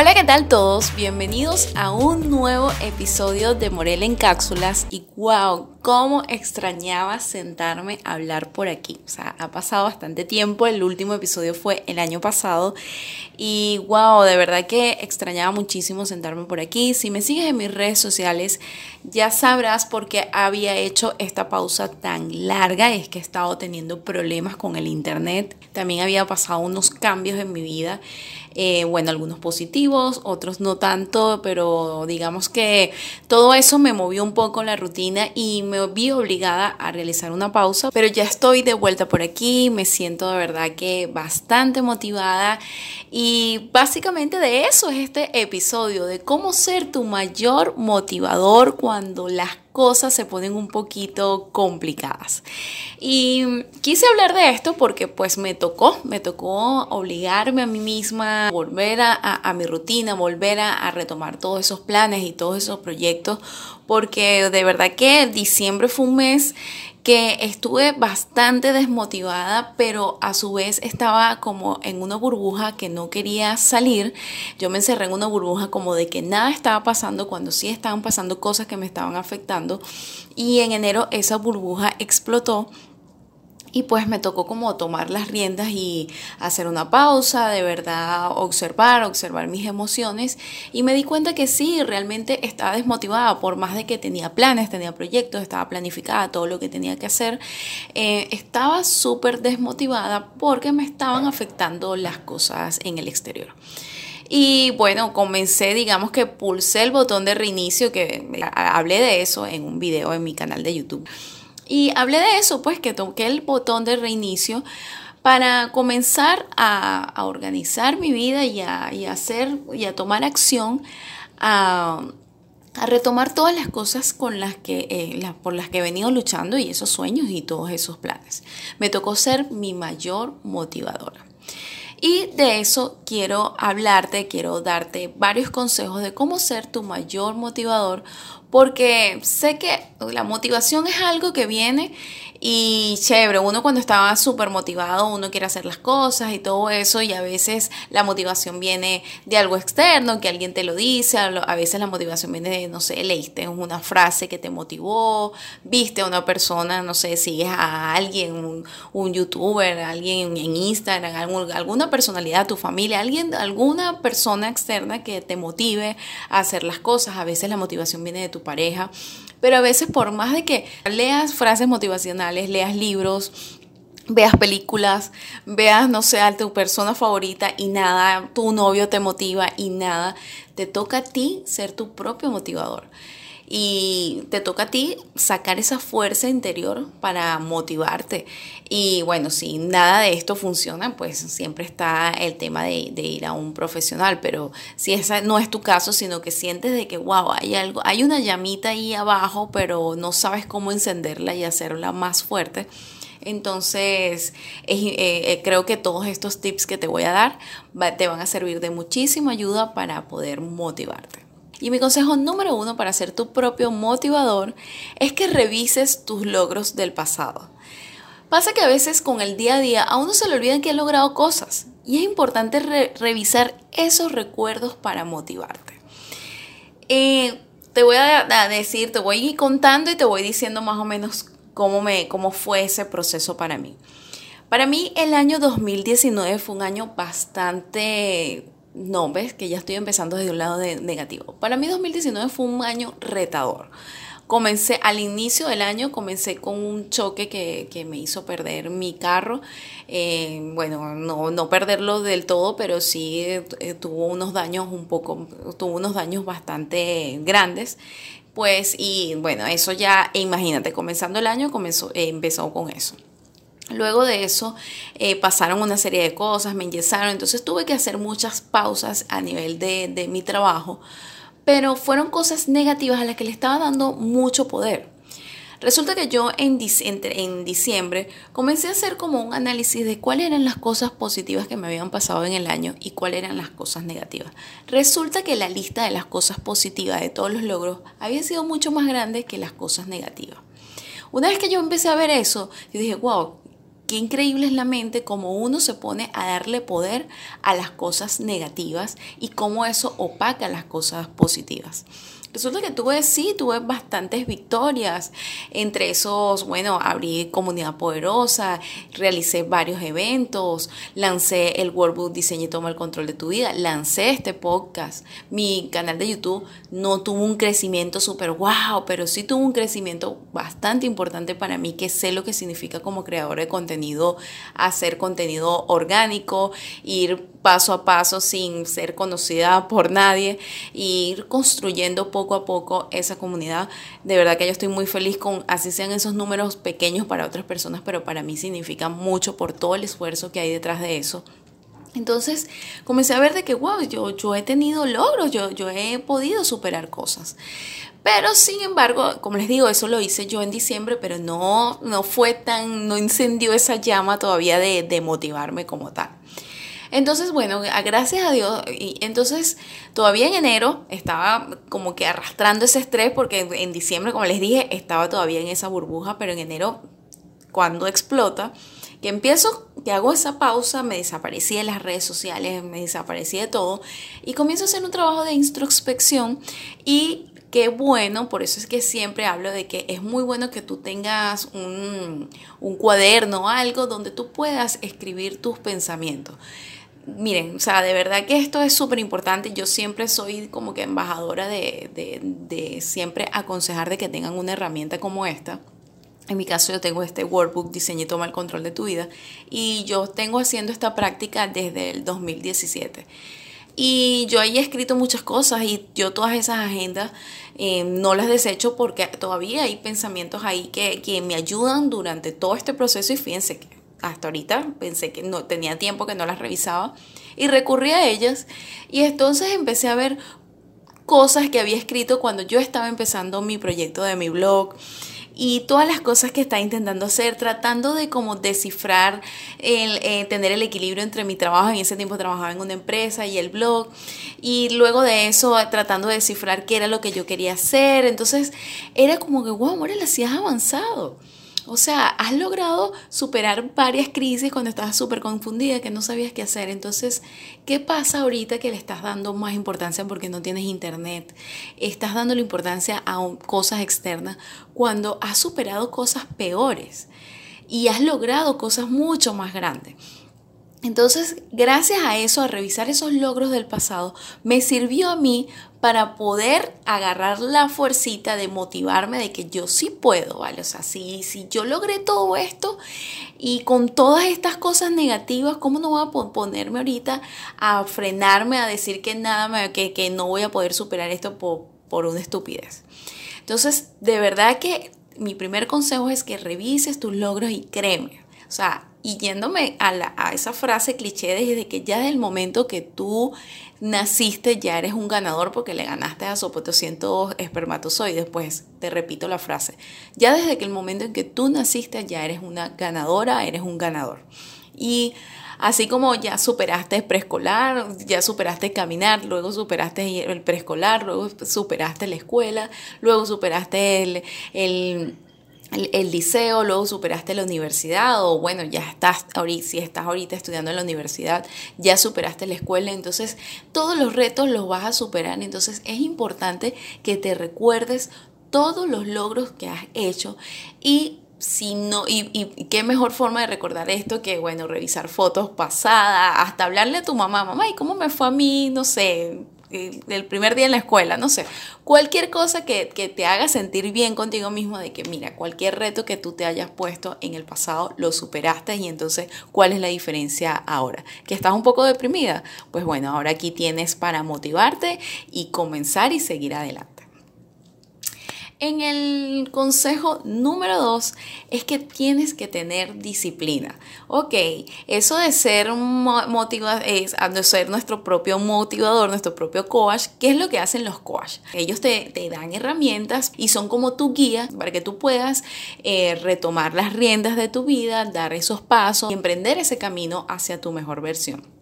Hola, ¿qué tal todos? Bienvenidos a un nuevo episodio de Morel en Cápsulas y wow, cómo extrañaba sentarme a hablar por aquí. O sea, ha pasado bastante tiempo, el último episodio fue el año pasado y wow, de verdad que extrañaba muchísimo sentarme por aquí. Si me sigues en mis redes sociales, ya sabrás por qué había hecho esta pausa tan larga. Es que he estado teniendo problemas con el internet. También había pasado unos cambios en mi vida. Eh, bueno, algunos positivos, otros no tanto, pero digamos que todo eso me movió un poco la rutina y me vi obligada a realizar una pausa, pero ya estoy de vuelta por aquí, me siento de verdad que bastante motivada. Y básicamente de eso es este episodio, de cómo ser tu mayor motivador cuando las cosas se ponen un poquito complicadas. Y quise hablar de esto porque pues me tocó, me tocó obligarme a mí misma, volver a, mi rutina, volver a, retomar todos esos planes y todos esos proyectos, porque de verdad que diciembre fue un mes que estuve bastante desmotivada, pero a su vez estaba como en una burbuja que no quería salir. Yo me encerré en una burbuja como de que nada estaba pasando cuando sí estaban pasando cosas que me estaban afectando. Y en enero esa burbuja explotó y pues me tocó como tomar las riendas y hacer una pausa, de verdad observar, observar mis emociones y me di cuenta que sí, realmente estaba desmotivada por más de que tenía planes, tenía proyectos, estaba planificada todo lo que tenía que hacer, eh, estaba súper desmotivada porque me estaban afectando las cosas en el exterior. Y bueno, comencé, digamos que pulsé el botón de reinicio, que hablé de eso en un video en mi canal de YouTube. Y hablé de eso, pues que toqué el botón de reinicio para comenzar a, organizar mi vida y a, hacer y a tomar acción, a, retomar todas las cosas con las que, eh, por las que he venido luchando y esos sueños y todos esos planes. Me tocó ser mi mayor motivadora. Y de eso quiero hablarte, quiero darte varios consejos de cómo ser tu mayor motivador porque sé que la motivación es algo que viene y chévere, uno cuando estaba súper motivado, uno quiere hacer las cosas y todo eso, y a veces la motivación viene de algo externo, que alguien te lo dice, a veces la motivación viene de, no sé, leíste una frase que te motivó, viste a una persona, no sé, sigues a alguien, un, youtuber, alguien en Instagram, alguna personalidad, tu familia, alguien, alguna persona externa que te motive a hacer las cosas, a veces la motivación viene de tu pareja. Pero a veces por más de que leas frases motivacionales, leas libros, veas películas, veas, no sé, a tu persona favorita y nada, tu novio te motiva y nada, te toca a ti ser tu propio motivador y te toca a ti sacar esa fuerza interior para motivarte. Y bueno, si nada de esto funciona, pues siempre está el tema de, ir a un profesional, pero si ese no es tu caso, sino que sientes de que, wow, hay algo, hay una llamita ahí abajo, pero no sabes cómo encenderla y hacerla más fuerte. Entonces, eh, eh, creo que todos estos tips que te voy a dar te van a servir de muchísima ayuda para poder motivarte. Y mi consejo número uno para ser tu propio motivador es que revises tus logros del pasado. Pasa que a veces con el día a día a uno se le olvidan que ha logrado cosas y es importante revisar esos recuerdos para motivarte. Eh, te voy a, decir, te voy a ir contando y te voy diciendo más o menos cómo, fue ese proceso para mí. Para mí el año 2019 fue un año bastante no, ves que ya estoy empezando desde un lado de negativo. Para mí 2019 fue un año retador. Comencé al inicio del año, comencé con un choque que, me hizo perder mi carro. Eh, bueno, no, no, perderlo del todo, pero sí eh, tuvo unos daños un poco, tuvo unos daños bastante grandes. Pues, y bueno, eso ya, imagínate, comenzando el año comenzó, empezó con eso. Luego de eso eh, pasaron una serie de cosas, me enyesaron, entonces tuve que hacer muchas pausas a nivel de, mi trabajo. pero fueron cosas negativas a las que le estaba dando mucho poder. Resulta que yo en, diciembre comencé a hacer como un análisis de cuáles eran las cosas positivas que me habían pasado en el año y cuáles eran las cosas negativas. Resulta que la lista de las cosas positivas de todos los logros había sido mucho más grande que las cosas negativas. Una vez que yo empecé a ver eso, yo dije, wow, qué increíble es la mente como uno se pone a darle poder a las cosas negativas y cómo eso opaca las cosas positivas. Resulta que tuve, sí, tuve bastantes victorias. Entre esos, bueno, abrí Comunidad Poderosa, realicé varios eventos, lancé el Workbook Diseño y Toma el Control de tu Vida, lancé este podcast. Mi canal de YouTube no tuvo un crecimiento súper wow, pero sí tuvo un crecimiento bastante importante para mí, que sé lo que significa como creador de contenido, hacer contenido orgánico, ir paso a paso sin ser conocida por nadie e ir construyendo poco a poco esa comunidad. De verdad que yo estoy muy feliz con, así sean esos números pequeños para otras personas, pero para mí significa mucho por todo el esfuerzo que hay detrás de eso. Entonces comencé a ver de que, wow, yo, yo he tenido logros, yo, yo he podido superar cosas. Pero sin embargo, como les digo, eso lo hice yo en diciembre, pero no, no fue tan, no incendió esa llama todavía de, de motivarme como tal. Entonces, bueno, gracias a Dios, y entonces todavía en enero estaba como que arrastrando ese estrés porque en diciembre, como les dije, estaba todavía en esa burbuja, pero en enero, cuando explota, que empiezo, que hago esa pausa, me desaparecí de las redes sociales, me desaparecí de todo y comienzo a hacer un trabajo de introspección y qué bueno, por eso es que siempre hablo de que es muy bueno que tú tengas un, un cuaderno algo donde tú puedas escribir tus pensamientos miren, o sea, de verdad que esto es súper importante. Yo siempre soy como que embajadora de, de, de, siempre aconsejar de que tengan una herramienta como esta. En mi caso yo tengo este workbook Diseña y toma el control de tu vida y yo tengo haciendo esta práctica desde el 2017. Y yo ahí he escrito muchas cosas y yo todas esas agendas eh, no las desecho porque todavía hay pensamientos ahí que, que me ayudan durante todo este proceso y fíjense que hasta ahorita pensé que no tenía tiempo que no las revisaba y recurrí a ellas y entonces empecé a ver cosas que había escrito cuando yo estaba empezando mi proyecto de mi blog y todas las cosas que estaba intentando hacer, tratando de como descifrar, el, eh, tener el equilibrio entre mi trabajo, en ese tiempo trabajaba en una empresa y el blog, y luego de eso tratando de descifrar qué era lo que yo quería hacer, entonces era como que, wow, Morel, así has avanzado. O sea, has logrado superar varias crisis cuando estabas súper confundida, que no sabías qué hacer. Entonces, ¿qué pasa ahorita que le estás dando más importancia porque no tienes internet? Estás dando la importancia a cosas externas cuando has superado cosas peores y has logrado cosas mucho más grandes. Entonces, gracias a eso, a revisar esos logros del pasado, me sirvió a mí para poder agarrar la fuercita de motivarme de que yo sí puedo, ¿vale? O sea, si, yo logré todo esto y con todas estas cosas negativas, ¿cómo no voy a ponerme ahorita a frenarme, a decir que nada, me, que, que no voy a poder superar esto por, por una estupidez? Entonces, de verdad que mi primer consejo es que revises tus logros y créeme. O sea, y yéndome a, la, a esa frase cliché desde que ya desde el momento que tú naciste ya eres un ganador porque le ganaste a Sopotocientos espermatozoides, pues te repito la frase, ya desde que el momento en que tú naciste ya eres una ganadora, eres un ganador. Y así como ya superaste preescolar, ya superaste caminar, luego superaste el preescolar, luego superaste la escuela, luego superaste el, el el, liceo, luego superaste la universidad o bueno, ya estás ahorita, si estás ahorita estudiando en la universidad, ya superaste la escuela, entonces todos los retos los vas a superar, entonces es importante que te recuerdes todos los logros que has hecho y si no, y, y, qué mejor forma de recordar esto que, bueno, revisar fotos pasadas, hasta hablarle a tu mamá, mamá, ¿y cómo me fue a mí? No sé, el primer día en la escuela, no sé, cualquier cosa que, te haga sentir bien contigo mismo de que mira, cualquier reto que tú te hayas puesto en el pasado lo superaste y entonces, ¿cuál es la diferencia ahora? ¿Que estás un poco deprimida? Pues bueno, ahora aquí tienes para motivarte y comenzar y seguir adelante. En el consejo número dos es que tienes que tener disciplina. Ok, eso de ser es nuestro propio motivador, nuestro propio coach, ¿qué es lo que hacen los coach? Ellos te, dan herramientas y son como tu guía para que tú puedas eh, retomar las riendas de tu vida, dar esos pasos y emprender ese camino hacia tu mejor versión.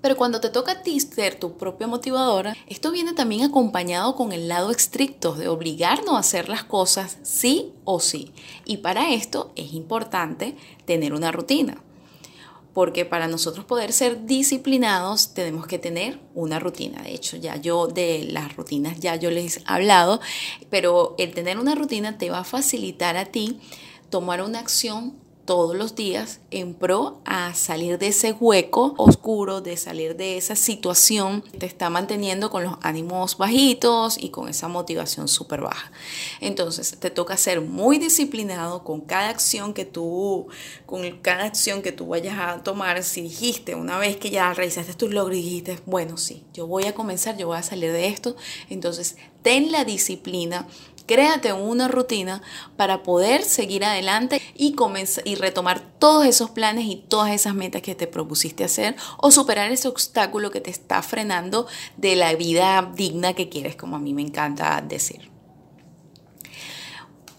Pero cuando te toca a ti ser tu propia motivadora, esto viene también acompañado con el lado estricto de obligarnos a hacer las cosas sí o sí. Y para esto es importante tener una rutina. Porque para nosotros poder ser disciplinados tenemos que tener una rutina. De hecho, ya yo de las rutinas ya yo les he hablado, pero el tener una rutina te va a facilitar a ti tomar una acción todos los días en pro a salir de ese hueco oscuro, de salir de esa situación que te está manteniendo con los ánimos bajitos y con esa motivación súper baja. Entonces, te toca ser muy disciplinado con cada acción que tú, con cada acción que tú vayas a tomar. Si dijiste una vez que ya realizaste tus logros y dijiste, bueno, sí, yo voy a comenzar, yo voy a salir de esto, entonces ten la disciplina Créate una rutina para poder seguir adelante y, comenzar, y retomar todos esos planes y todas esas metas que te propusiste hacer o superar ese obstáculo que te está frenando de la vida digna que quieres, como a mí me encanta decir.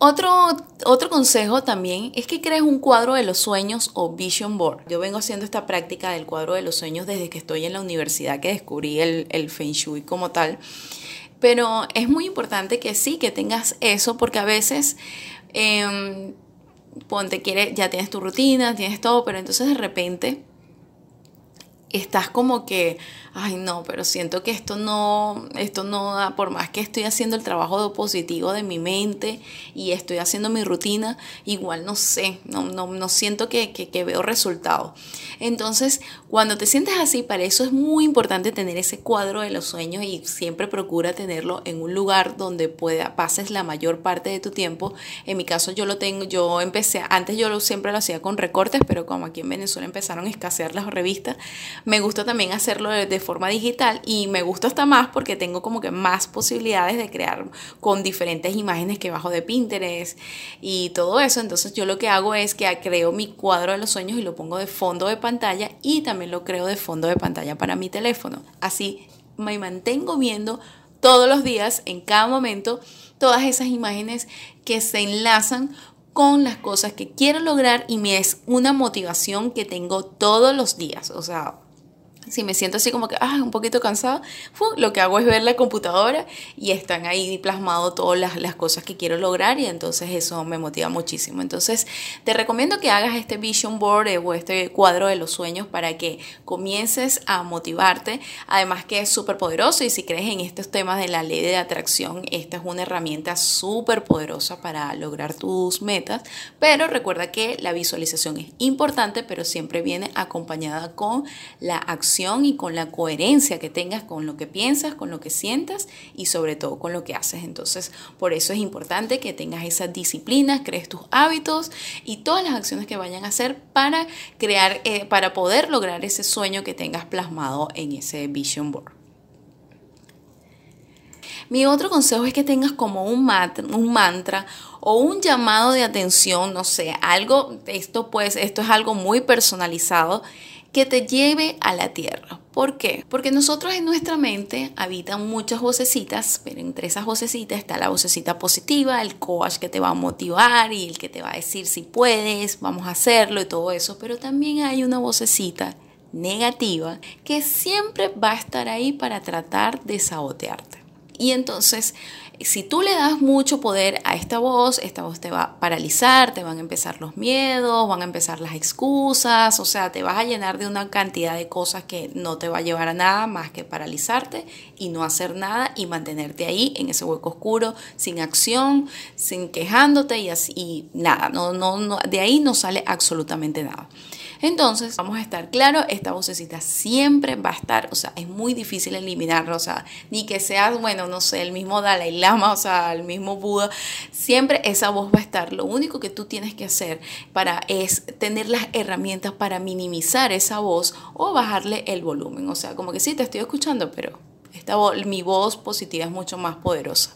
Otro, otro, consejo también es que crees un cuadro de los sueños o vision board. Yo vengo haciendo esta práctica del cuadro de los sueños desde que estoy en la universidad, que descubrí el, el Feng Shui como tal. Pero es muy importante que sí, que tengas eso, porque a veces, eh, ponte, quiere, ya tienes tu rutina, tienes todo, pero entonces de repente estás como que, ay no, pero siento que esto no, esto no da, por más que estoy haciendo el trabajo positivo de mi mente y estoy haciendo mi rutina, igual no sé, no, no, no siento que, que, veo resultados. Entonces, cuando te sientes así, para eso es muy importante tener ese cuadro de los sueños y siempre procura tenerlo en un lugar donde pueda, pases la mayor parte de tu tiempo. En mi caso yo lo tengo, yo empecé, antes yo siempre lo hacía con recortes, pero como aquí en Venezuela empezaron a escasear las revistas, me gusta también hacerlo de, forma digital y me gusta hasta más porque tengo como que más posibilidades de crear con diferentes imágenes que bajo de Pinterest y todo eso. Entonces yo lo que hago es que creo mi cuadro de los sueños y lo pongo de fondo de pantalla y también lo creo de fondo de pantalla para mi teléfono. Así me mantengo viendo todos los días, en cada momento, todas esas imágenes que se enlazan con las cosas que quiero lograr y me es una motivación que tengo todos los días. O sea, si me siento así como que, ah, un poquito cansado, lo que hago es ver la computadora y están ahí plasmado todas las, las, cosas que quiero lograr y entonces eso me motiva muchísimo. Entonces te recomiendo que hagas este vision board eh, o este cuadro de los sueños para que comiences a motivarte. Además que es súper poderoso y si crees en estos temas de la ley de atracción, esta es una herramienta súper poderosa para lograr tus metas. Pero recuerda que la visualización es importante, pero siempre viene acompañada con la acción y con la coherencia que tengas con lo que piensas, con lo que sientas y sobre todo con lo que haces. Entonces, por eso es importante que tengas esas disciplinas, crees tus hábitos y todas las acciones que vayan a hacer para crear, eh, para poder lograr ese sueño que tengas plasmado en ese vision board. Mi otro consejo es que tengas como un, un mantra o un llamado de atención, no sé, algo, esto pues, esto es algo muy personalizado que te lleve a la tierra. ¿Por qué? Porque nosotros en nuestra mente habitan muchas vocecitas, pero entre esas vocecitas está la vocecita positiva, el coach que te va a motivar y el que te va a decir si puedes, vamos a hacerlo y todo eso, pero también hay una vocecita negativa que siempre va a estar ahí para tratar de sabotearte. Y entonces si tú le das mucho poder a esta voz, esta voz te va a paralizar, te van a empezar los miedos, van a empezar las excusas, o sea, te vas a llenar de una cantidad de cosas que no te va a llevar a nada más que paralizarte y no hacer nada y mantenerte ahí en ese hueco oscuro, sin acción, sin quejándote y así, nada, no, no, no, de ahí no sale absolutamente nada. Entonces, vamos a estar claro, esta vocecita siempre va a estar, o sea, es muy difícil eliminarla, o sea, ni que seas, bueno, no sé, el mismo Dalai Lama, o sea, el mismo Buda, siempre esa voz va a estar. Lo único que tú tienes que hacer para es tener las herramientas para minimizar esa voz o bajarle el volumen, o sea, como que sí te estoy escuchando, pero esta mi voz positiva es mucho más poderosa.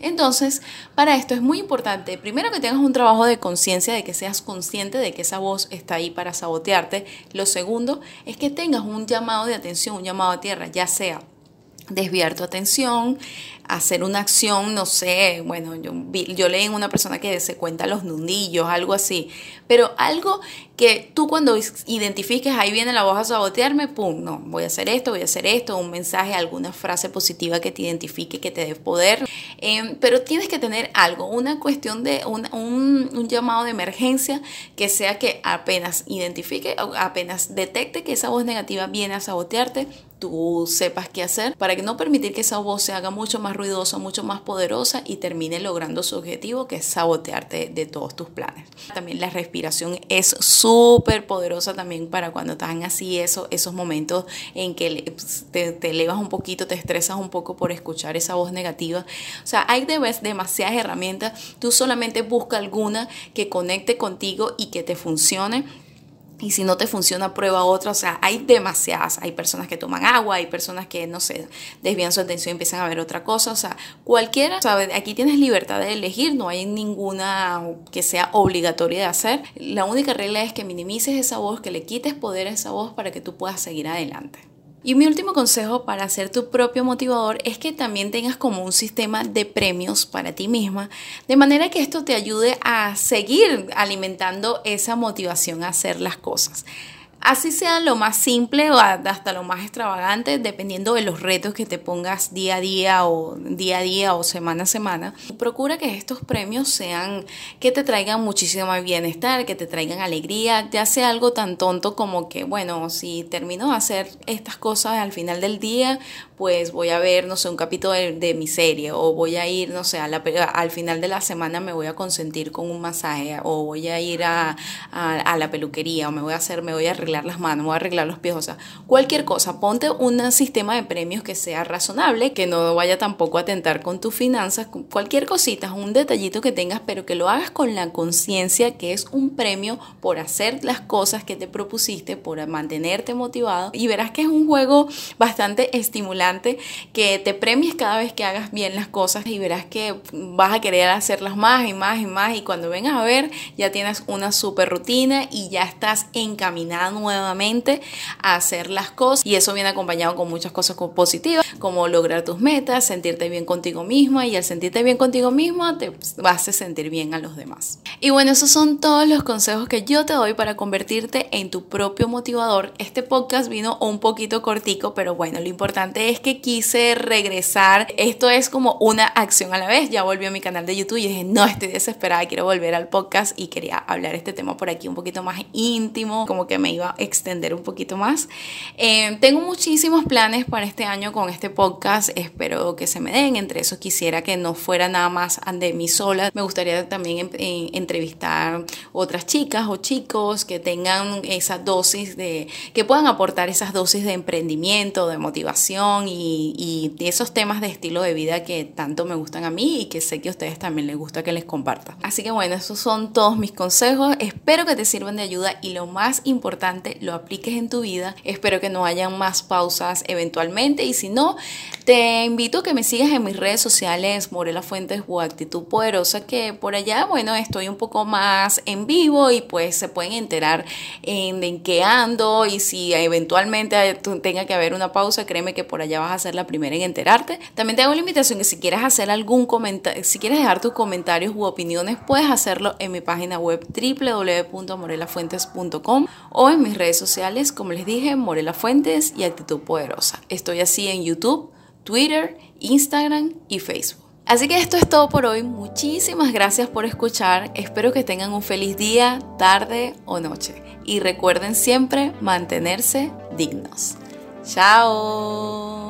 Entonces, para esto es muy importante, primero que tengas un trabajo de conciencia, de que seas consciente de que esa voz está ahí para sabotearte. Lo segundo es que tengas un llamado de atención, un llamado a tierra, ya sea desviar tu atención, hacer una acción, no sé, bueno, yo, yo leí en una persona que se cuenta los nudillos, algo así, pero algo que tú cuando identifiques, ahí viene la voz a sabotearme, pum, no, voy a hacer esto, voy a hacer esto, un mensaje, alguna frase positiva que te identifique, que te dé poder, em, pero tienes que tener algo, una cuestión de un, un, un llamado de emergencia que sea que apenas identifique, apenas detecte que esa voz negativa viene a sabotearte, tú sepas qué hacer para que no permitir que esa voz se haga mucho más ruidosa, mucho más poderosa y termine logrando su objetivo que es sabotearte de todos tus planes. También la respiración es súper poderosa también para cuando están así eso, esos momentos en que te, te, elevas un poquito, te estresas un poco por escuchar esa voz negativa. O sea, hay demasiadas herramientas, tú solamente busca alguna que conecte contigo y que te funcione y si no te funciona, prueba otra. O sea, hay demasiadas. Hay personas que toman agua, hay personas que, no sé, desvían su atención y empiezan a ver otra cosa. O sea, cualquiera, ¿sabes? Aquí tienes libertad de elegir, no hay ninguna que sea obligatoria de hacer. La única regla es que minimices esa voz, que le quites poder a esa voz para que tú puedas seguir adelante. Y mi último consejo para ser tu propio motivador es que también tengas como un sistema de premios para ti misma, de manera que esto te ayude a seguir alimentando esa motivación a hacer las cosas. Así sea lo más simple o hasta lo más extravagante, dependiendo de los retos que te pongas día a día o día a día o semana a semana. Procura que estos premios sean que te traigan muchísimo bienestar, que te traigan alegría, ya sea algo tan tonto como que, bueno, si termino de hacer estas cosas al final del día, pues voy a ver, no sé, un capítulo de, mi serie o voy a ir, no sé, a la, al final de la semana me voy a consentir con un masaje o voy a ir a, a, la peluquería o me voy a hacer, me voy a arreglar las manos, me voy a arreglar los pies, o sea, cualquier cosa, ponte un sistema de premios que sea razonable, que no vaya tampoco a atentar con tus finanzas, cualquier cosita, un detallito que tengas, pero que lo hagas con la conciencia que es un premio por hacer las cosas que te propusiste, por mantenerte motivado y verás que es un juego bastante estimulante que te premies cada vez que hagas bien las cosas y verás que vas a querer hacerlas más y más y más y cuando vengas a ver ya tienes una super rutina y ya estás encaminada nuevamente a hacer las cosas y eso viene acompañado con muchas cosas positivas como lograr tus metas, sentirte bien contigo misma y al sentirte bien contigo misma te vas a sentir bien a los demás. Y bueno, esos son todos los consejos que yo te doy para convertirte en tu propio motivador. Este podcast vino un poquito cortico, pero bueno, lo importante es que quise regresar. Esto es como una acción a la vez. Ya volví a mi canal de YouTube y dije, no, estoy desesperada, quiero volver al podcast y quería hablar este tema por aquí un poquito más íntimo, como que me iba a extender un poquito más. Eh, tengo muchísimos planes para este año con este podcast, espero que se me den. Entre esos quisiera que no fuera nada más de mí sola. Me gustaría también entrevistar otras chicas o chicos que tengan esa dosis de, que puedan aportar esas dosis de emprendimiento, de motivación y, esos temas de estilo de vida que tanto me gustan a mí y que sé que a ustedes también les gusta que les comparta. Así que bueno, esos son todos mis consejos. Espero que te sirvan de ayuda y lo más importante, lo apliques en tu vida. Espero que no hayan más pausas eventualmente y si no, te invito a que me sigas en mis redes sociales, Morela Fuentes o Actitud Poderosa, que por allá, bueno, estoy un poco más en vivo y pues se pueden enterar en, en qué ando y si eventualmente tenga que haber una pausa, créeme que por allá vas a ser la primera en enterarte. También te hago la invitación que si quieres hacer algún comentario, si quieres dejar tus comentarios u opiniones, puedes hacerlo en mi página web www.morelafuentes.com o en mis redes sociales, como les dije, Morela Fuentes y Actitud Poderosa. Estoy así en YouTube, Twitter, Instagram y Facebook. Así que esto es todo por hoy. Muchísimas gracias por escuchar. Espero que tengan un feliz día, tarde o noche. Y recuerden siempre mantenerse dignos. Chao.